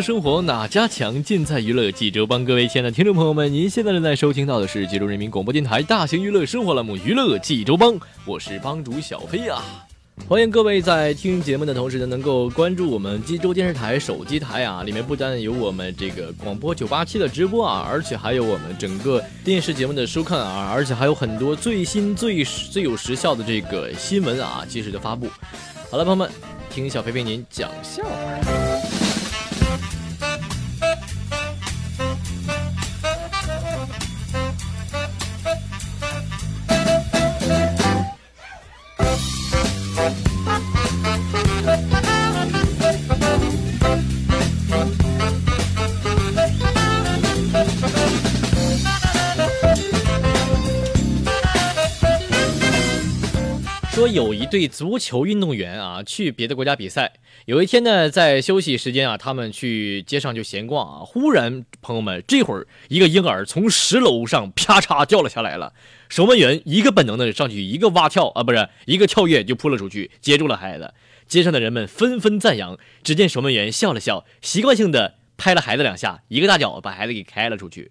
生活哪家强？尽在娱乐济州帮。各位亲爱的听众朋友们，您现在正在收听到的是济州人民广播电台大型娱乐生活栏目《娱乐济州帮》，我是帮主小飞啊！欢迎各位在听节目的同时呢，能够关注我们济州电视台手机台啊，里面不但有我们这个广播九八七的直播啊，而且还有我们整个电视节目的收看啊，而且还有很多最新最最有时效的这个新闻啊，及时的发布。好了，朋友们，听小飞为您讲笑话。有一队足球运动员啊，去别的国家比赛。有一天呢，在休息时间啊，他们去街上就闲逛啊。忽然，朋友们，这会儿一个婴儿从十楼上啪嚓掉了下来了。守门员一个本能的上去，一个蛙跳啊，不是一个跳跃就扑了出去，接住了孩子。街上的人们纷纷赞扬。只见守门员笑了笑，习惯性的拍了孩子两下，一个大脚把孩子给开了出去。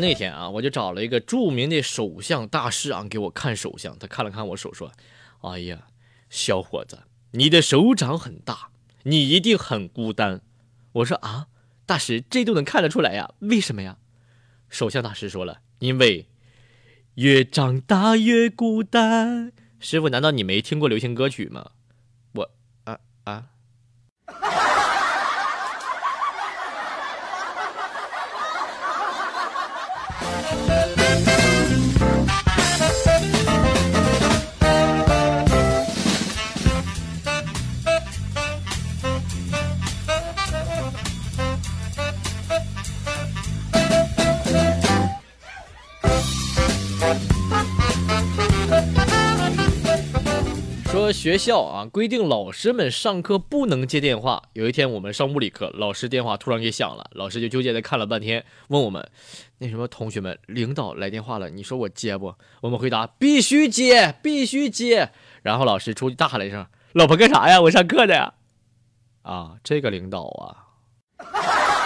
那天啊，我就找了一个著名的手相大师啊，给我看手相。他看了看我手，说：“哎呀，小伙子，你的手掌很大，你一定很孤单。”我说：“啊，大师，这都能看得出来呀？为什么呀？”手相大师说了：“因为越长大越孤单。”师傅，难道你没听过流行歌曲吗？我啊啊。Bye. 说学校啊规定老师们上课不能接电话。有一天我们上物理课，老师电话突然给响了，老师就纠结的看了半天，问我们：“那什么同学们，领导来电话了，你说我接不？”我们回答：“必须接，必须接。”然后老师出去大喊了一声：“老婆干啥呀？我上课呢。”啊，这个领导啊。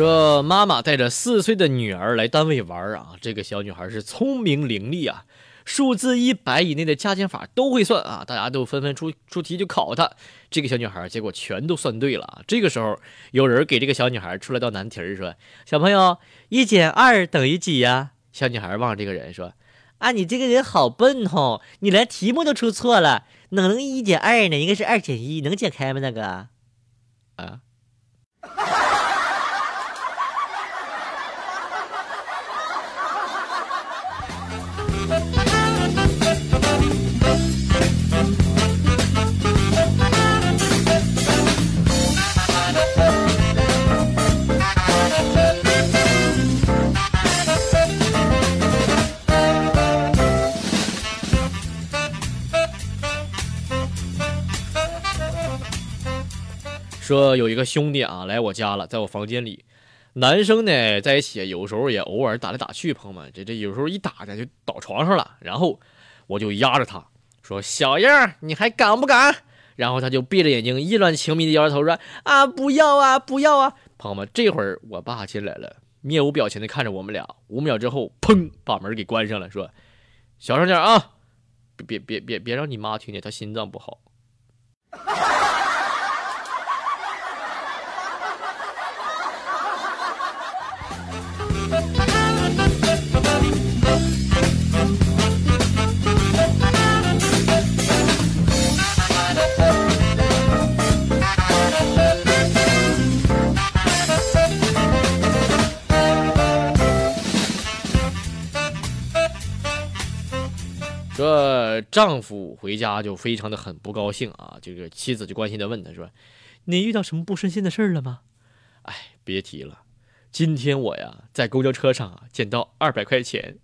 说妈妈带着四岁的女儿来单位玩啊，这个小女孩是聪明伶俐啊，数字一百以内的加减法都会算啊，大家都纷纷出出题就考她。这个小女孩结果全都算对了啊。这个时候有人给这个小女孩出了道难题说：“小朋友，一减二等于几呀？”小女孩望着这个人说：“啊，你这个人好笨哦，你连题目都出错了，哪能一减二呢？应该是二减一，能解开吗？那个啊？”说有一个兄弟啊来我家了，在我房间里，男生呢在一起，有时候也偶尔打来打去，朋友们，这这有时候一打呢就倒床上了，然后我就压着他说：“小样，你还敢不敢？”然后他就闭着眼睛，意乱情迷的摇着头说：“啊，不要啊，不要啊！”朋友们，这会儿我爸进来了，面无表情的看着我们俩，五秒之后，砰，把门给关上了，说：“小声点啊，别别别别别让你妈听见，她心脏不好。”说丈夫回家就非常的很不高兴啊，这个妻子就关心的问他说：“你遇到什么不顺心的事儿了吗？”哎，别提了，今天我呀在公交车上啊捡到二百块钱，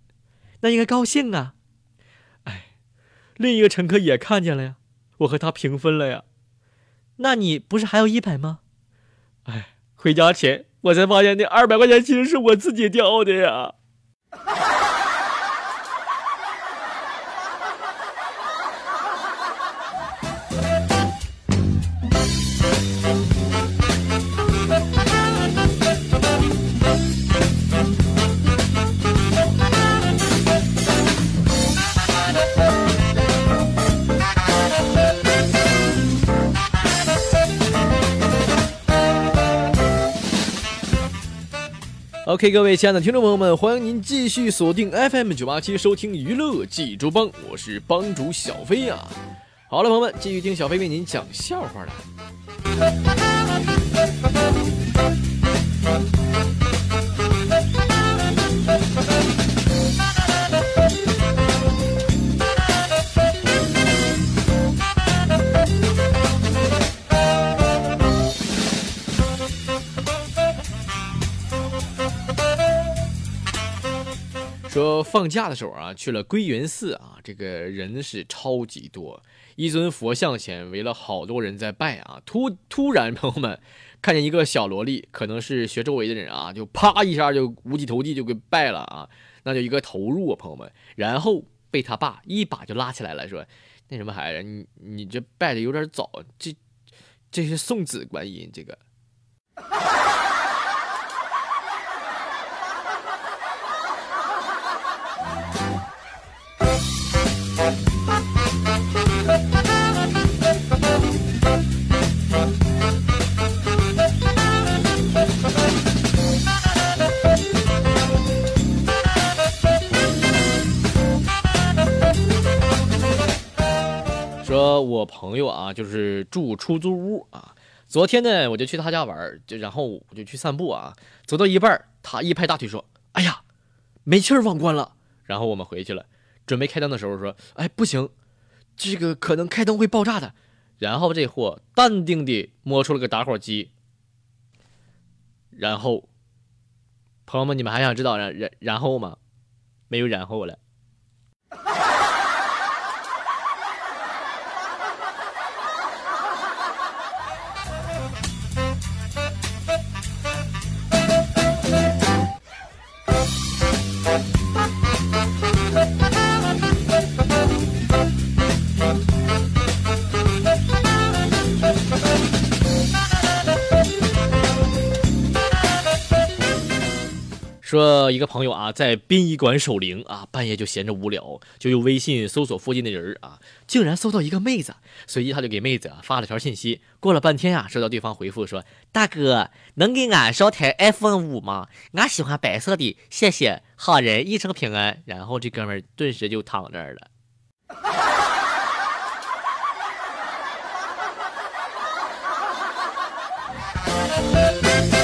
那应该高兴啊。哎，另一个乘客也看见了呀，我和他平分了呀。那你不是还有一百吗？哎，回家前我才发现那二百块钱其实是我自己掉的呀。OK，各位亲爱的听众朋友们，欢迎您继续锁定 FM 九八七收听娱乐济州帮，我是帮主小飞呀。好了，朋友们，继续听小飞为您讲笑话了。说放假的时候啊，去了归元寺啊，这个人是超级多，一尊佛像前围了好多人在拜啊。突突然，朋友们看见一个小萝莉，可能是学周围的人啊，就啪一下就五体投地就给拜了啊，那就一个投入啊，朋友们，然后被他爸一把就拉起来了，说那什么孩子，你你这拜的有点早，这这是送子观音这个。说，我朋友啊，就是住出租屋啊。昨天呢，我就去他家玩，就然后我就去散步啊。走到一半，他一拍大腿说：“哎呀，煤气儿忘关了。”然后我们回去了，准备开灯的时候说：“哎，不行，这个可能开灯会爆炸的。”然后这货淡定地摸出了个打火机。然后，朋友们，你们还想知道然然然后吗？没有然后了。说一个朋友啊，在殡仪馆守灵啊，半夜就闲着无聊，就用微信搜索附近的人啊，竟然搜到一个妹子，随即他就给妹子啊发了条信息。过了半天啊，收到对方回复说：“大哥，能给俺捎台 iPhone 五吗？俺喜欢白色的，谢谢，好人一生平安。”然后这哥们顿时就躺这儿了。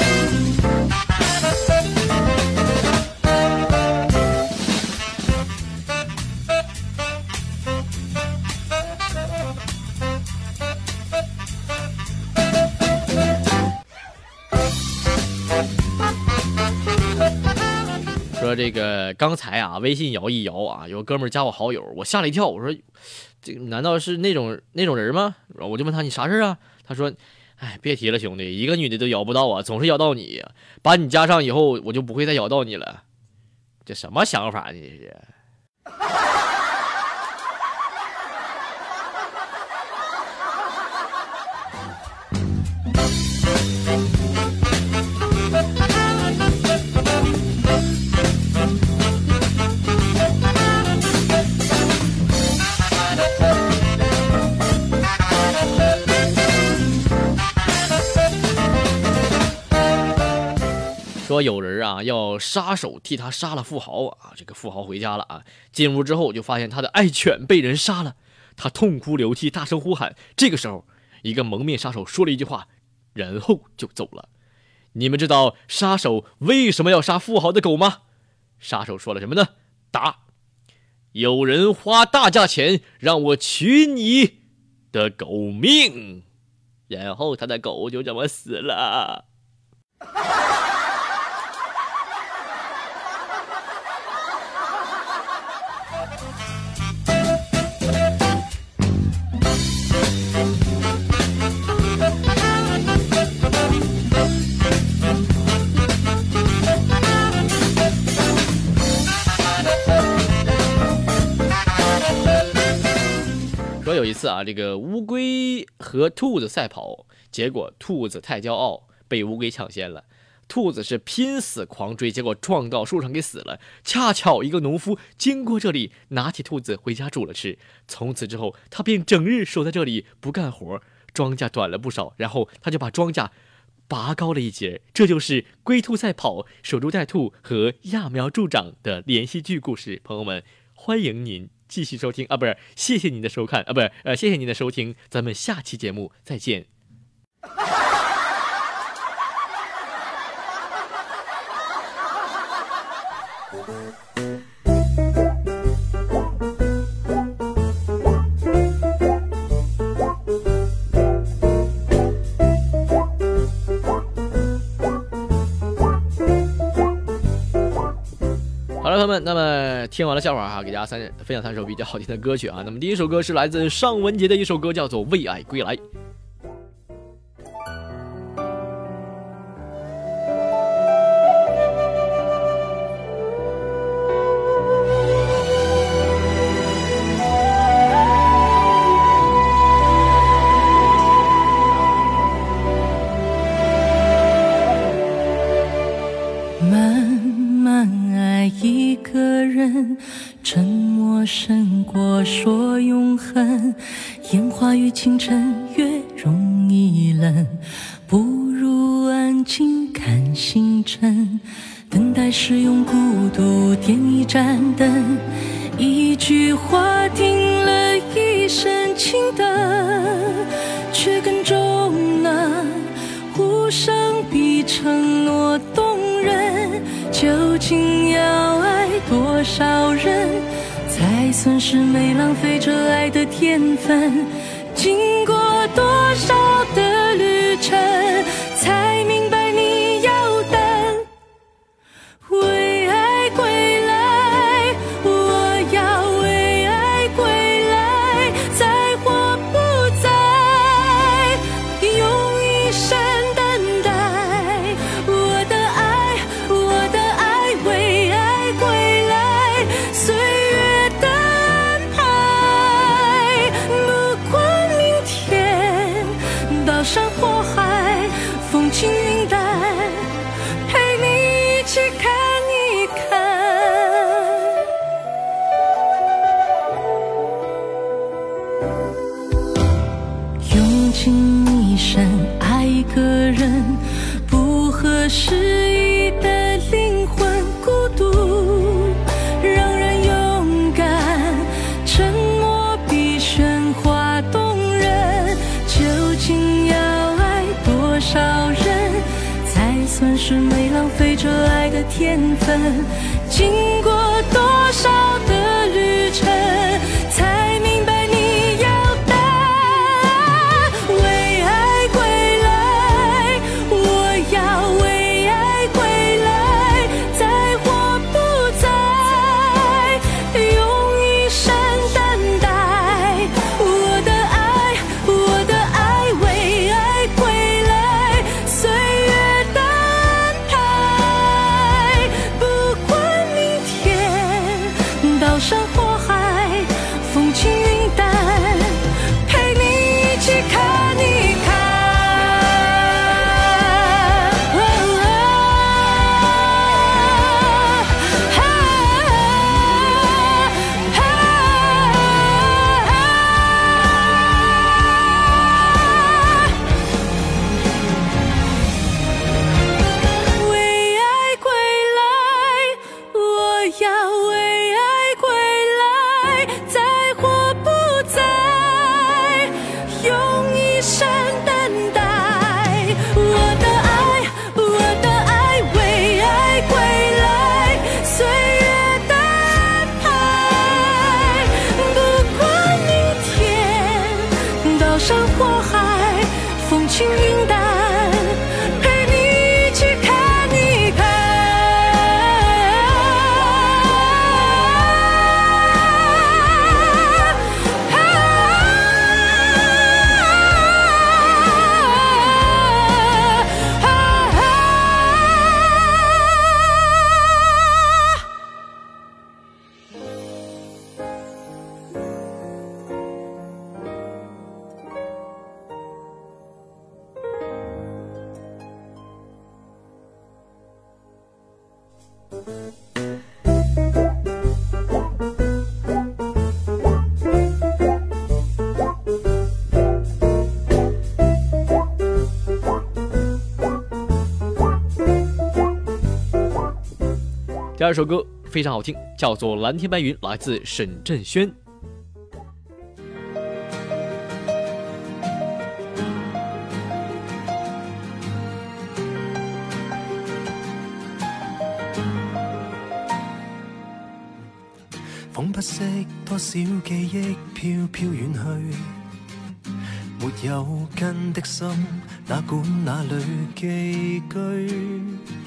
这个刚才啊，微信摇一摇啊，有哥们加我好友，我吓了一跳，我说，这难道是那种那种人吗？我就问他你啥事啊？他说，哎，别提了，兄弟，一个女的都摇不到啊，总是摇到你。把你加上以后，我就不会再摇到你了。这什么想法呢？这是。说有人啊，要杀手替他杀了富豪啊。这个富豪回家了啊，进屋之后就发现他的爱犬被人杀了，他痛哭流涕，大声呼喊。这个时候，一个蒙面杀手说了一句话，然后就走了。你们知道杀手为什么要杀富豪的狗吗？杀手说了什么呢？答：有人花大价钱让我取你的狗命，然后他的狗就这么死了。有一次啊，这个乌龟和兔子赛跑，结果兔子太骄傲，被乌龟抢先了。兔子是拼死狂追，结果撞到树上给死了。恰巧一个农夫经过这里，拿起兔子回家煮了吃。从此之后，他便整日守在这里不干活，庄稼短了不少。然后他就把庄稼拔高了一截。这就是龟兔赛跑、守株待兔和揠苗助长的连续剧故事。朋友们，欢迎您。继续收听啊，不是，谢谢您的收看啊，不是，呃，谢谢您的收听，咱们下期节目再见。朋友们那么听完了笑话哈，给大家三分享三首比较好听的歌曲啊。那么第一首歌是来自尚雯婕的一首歌，叫做《为爱归来》。看星辰。等待是用孤独点一盏灯，一句话定了一生情的，却更重了无声比承诺动人。究竟要爱多少人，才算是没浪费这爱的天分？经过多少的旅程，才第二首歌非常好听，叫做《蓝天白云》，来自沈振轩。仿不识多少记忆飘飘远去，没有根的心，哪管哪里寄居。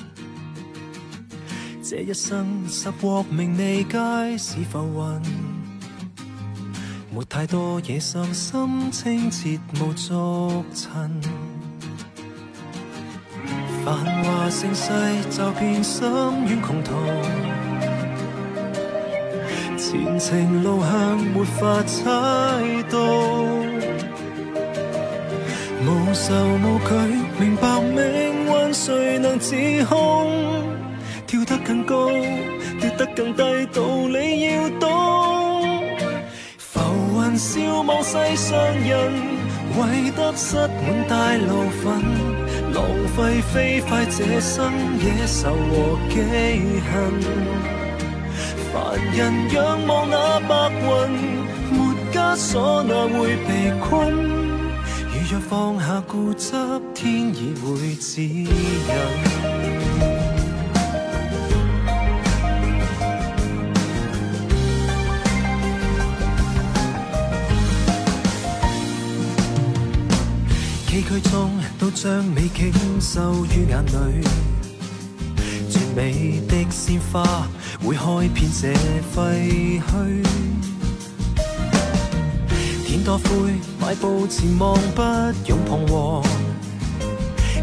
这一生十获名利皆是浮云，没太多野心，心清澈无俗尘。繁华盛世，就变心软穷途。前程路向没法猜到，无愁无惧，明白命运谁能自控？跳得更高，跌得更低，道理要懂。浮云笑望世上人，为得失满带怒愤，浪费飞快这生野愁和记恨。凡人仰望那白云，没枷锁哪会被困？如若放下固执，天意会指引。崎岖中都将美景收于眼里，绝美的鲜花会开遍这废墟。天多灰，迈步前望不用彷徨，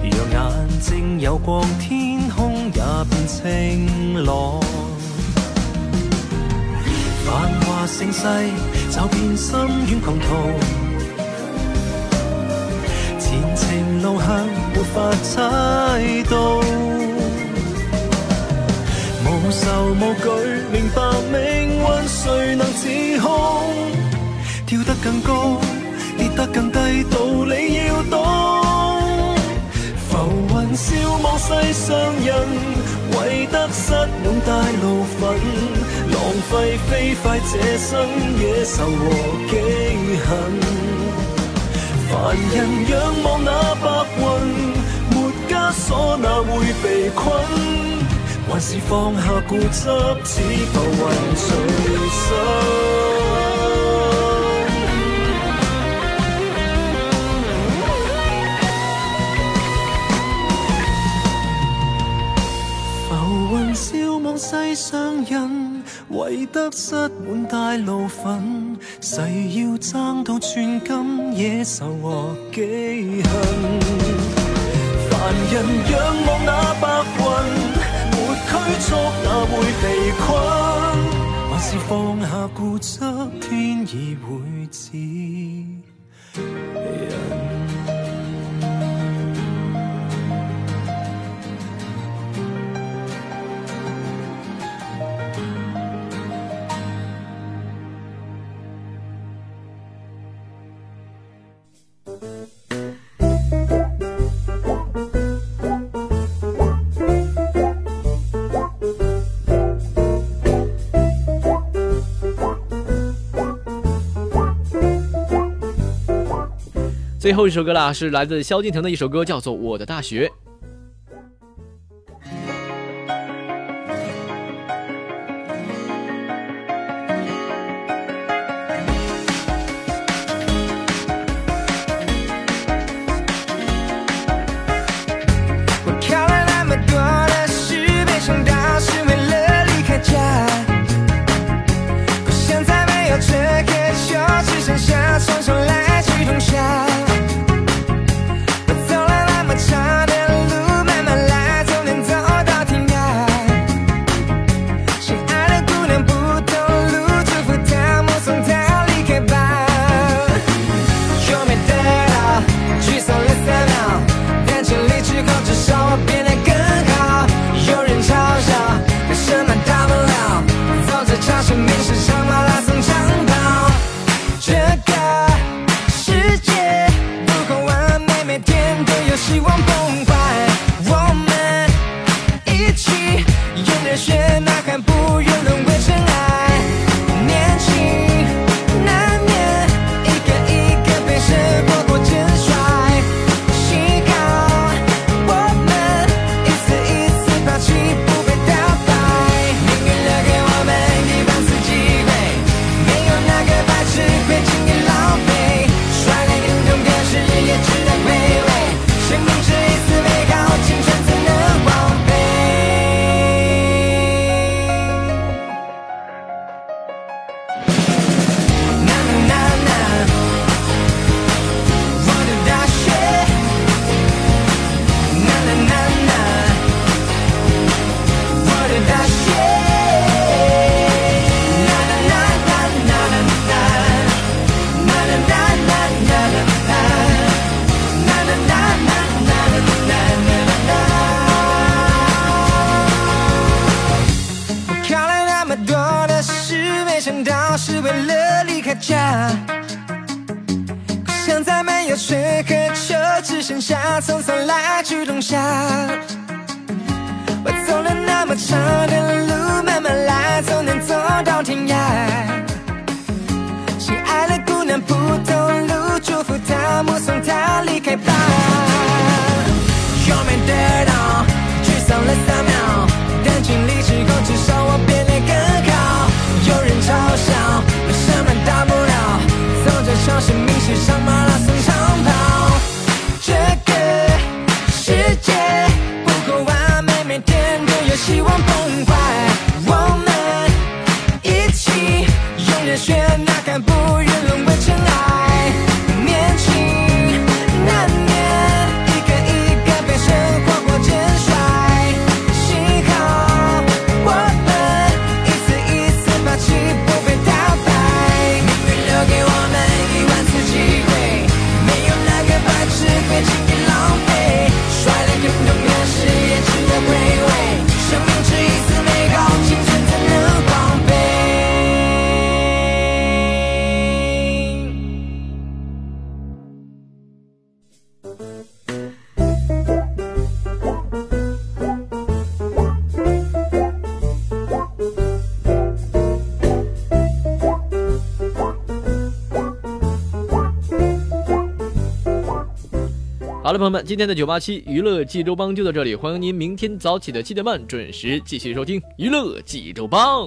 让眼睛有光，天空也变清朗。繁华盛世，就变心远穷途。前路向没法猜到，无愁无惧，明白命运谁能自控？跳得更高，跌得更低，道理要懂。浮云笑望世上人，为得失满带怒愤，浪费飞快这生野愁和记恨。凡人仰望那白云，没枷锁哪会被困？还是放下固执，似浮云随身。浮云笑望世上人，为得失满带怒愤，誓要争到寸金，野愁和记恨。凡人仰望那白云，没拘束那会被困？还是放下固执，天意会止最后一首歌啦，是来自萧敬腾的一首歌，叫做《我的大学》。Bye. 好了朋友们今天的九八七娱乐济州帮就到这里欢迎您明天早起的七点半准时继续收听娱乐济州帮。